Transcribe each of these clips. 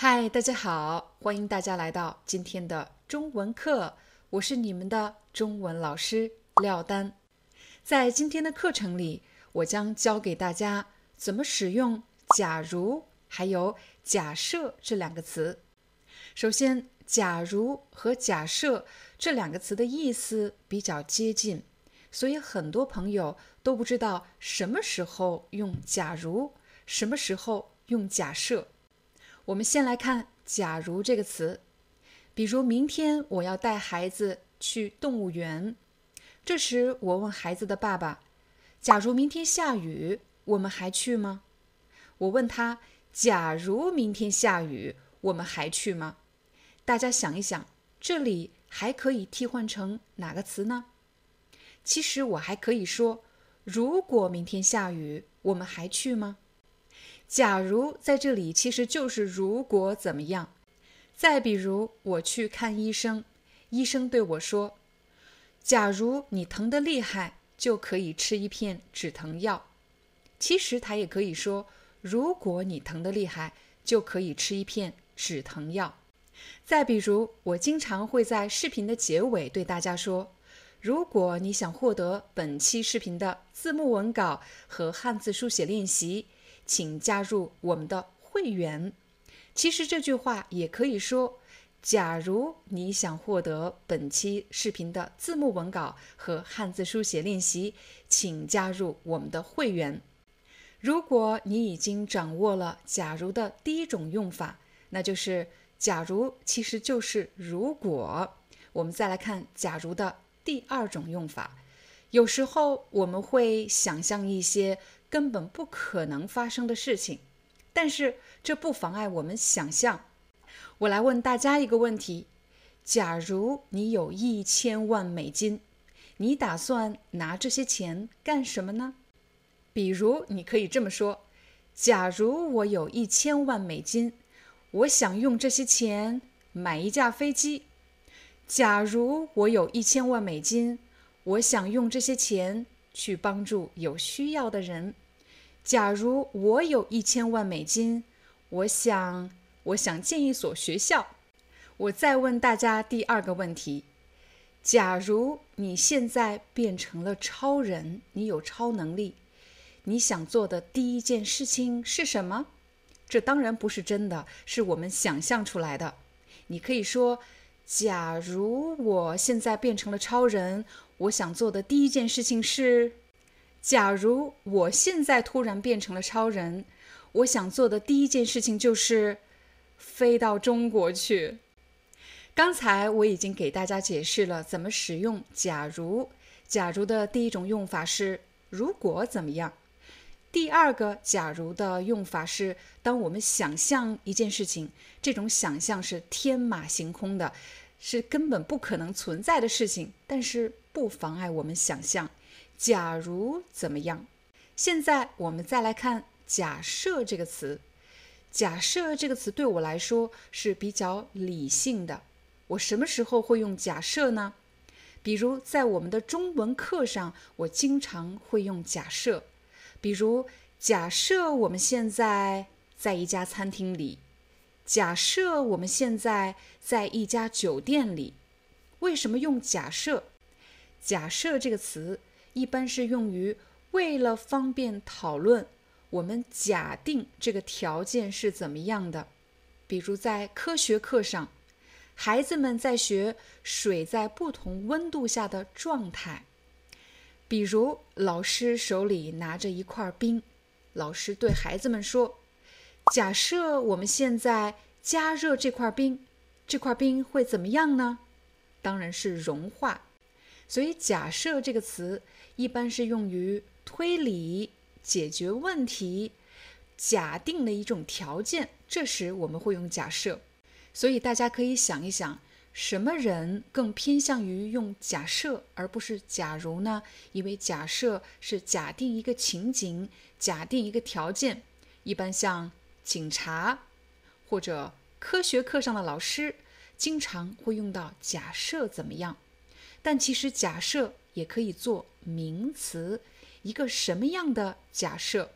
嗨，大家好，欢迎大家来到今天的中文课，我是你们的中文老师廖丹。在今天的课程里，我将教给大家怎么使用“假如”还有“假设”这两个词。首先，“假如”和“假设”这两个词的意思比较接近，所以很多朋友都不知道什么时候用“假如”，什么时候用“假设”。我们先来看“假如”这个词，比如明天我要带孩子去动物园，这时我问孩子的爸爸：“假如明天下雨，我们还去吗？”我问他：“假如明天下雨，我们还去吗？”大家想一想，这里还可以替换成哪个词呢？其实我还可以说：“如果明天下雨，我们还去吗？”假如在这里其实就是如果怎么样？再比如我去看医生，医生对我说：“假如你疼得厉害，就可以吃一片止疼药。”其实他也可以说：“如果你疼得厉害，就可以吃一片止疼药。”再比如我经常会在视频的结尾对大家说：“如果你想获得本期视频的字幕文稿和汉字书写练习。”请加入我们的会员。其实这句话也可以说：假如你想获得本期视频的字幕文稿和汉字书写练习，请加入我们的会员。如果你已经掌握了“假如”的第一种用法，那就是“假如”其实就是“如果”。我们再来看“假如”的第二种用法。有时候我们会想象一些。根本不可能发生的事情，但是这不妨碍我们想象。我来问大家一个问题：假如你有一千万美金，你打算拿这些钱干什么呢？比如，你可以这么说：假如我有一千万美金，我想用这些钱买一架飞机。假如我有一千万美金，我想用这些钱。去帮助有需要的人。假如我有一千万美金，我想，我想建一所学校。我再问大家第二个问题：假如你现在变成了超人，你有超能力，你想做的第一件事情是什么？这当然不是真的，是我们想象出来的。你可以说：假如我现在变成了超人。我想做的第一件事情是，假如我现在突然变成了超人，我想做的第一件事情就是飞到中国去。刚才我已经给大家解释了怎么使用“假如”。假如的第一种用法是“如果怎么样”，第二个“假如”的用法是当我们想象一件事情，这种想象是天马行空的。是根本不可能存在的事情，但是不妨碍我们想象。假如怎么样？现在我们再来看“假设”这个词。假设这个词对我来说是比较理性的。我什么时候会用假设呢？比如在我们的中文课上，我经常会用假设。比如，假设我们现在在一家餐厅里。假设我们现在在一家酒店里，为什么用假设？假设这个词一般是用于为了方便讨论，我们假定这个条件是怎么样的。比如在科学课上，孩子们在学水在不同温度下的状态。比如老师手里拿着一块冰，老师对孩子们说。假设我们现在加热这块冰，这块冰会怎么样呢？当然是融化。所以，假设这个词一般是用于推理、解决问题、假定的一种条件。这时我们会用假设。所以大家可以想一想，什么人更偏向于用假设而不是假如呢？因为假设是假定一个情景、假定一个条件，一般像警察或者科学课上的老师经常会用到假设怎么样。但其实假设也可以做名词，一个什么样的假设？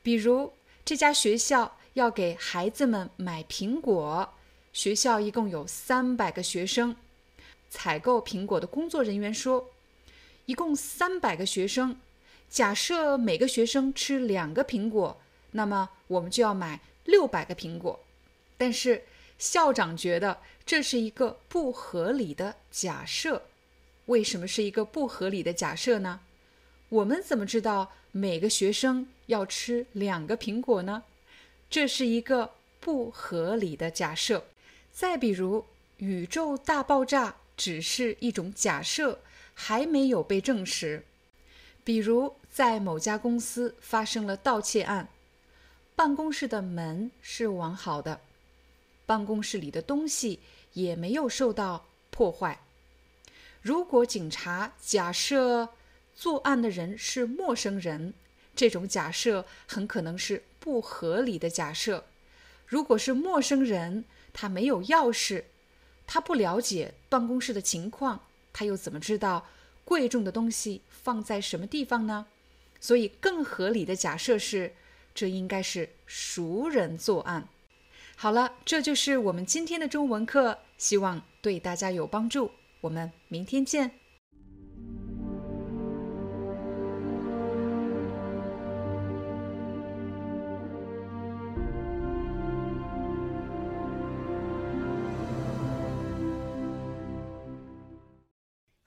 比如这家学校要给孩子们买苹果，学校一共有三百个学生。采购苹果的工作人员说，一共三百个学生，假设每个学生吃两个苹果，那么我们就要买六百个苹果。但是校长觉得这是一个不合理的假设。为什么是一个不合理的假设呢？我们怎么知道每个学生要吃两个苹果呢？这是一个不合理的假设。再比如，宇宙大爆炸只是一种假设，还没有被证实。比如，在某家公司发生了盗窃案，办公室的门是完好的，办公室里的东西也没有受到破坏。如果警察假设作案的人是陌生人，这种假设很可能是不合理的假设。如果是陌生人，他没有钥匙，他不了解办公室的情况，他又怎么知道贵重的东西放在什么地方呢？所以，更合理的假设是，这应该是熟人作案。好了，这就是我们今天的中文课，希望对大家有帮助。我们明天见。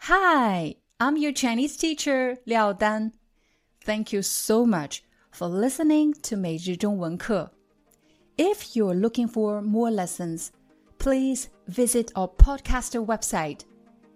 Hi, I'm your Chinese teacher Liao Dan. Thank you so much for listening to 每日中文课. If you're looking for more lessons, please visit our podcaster website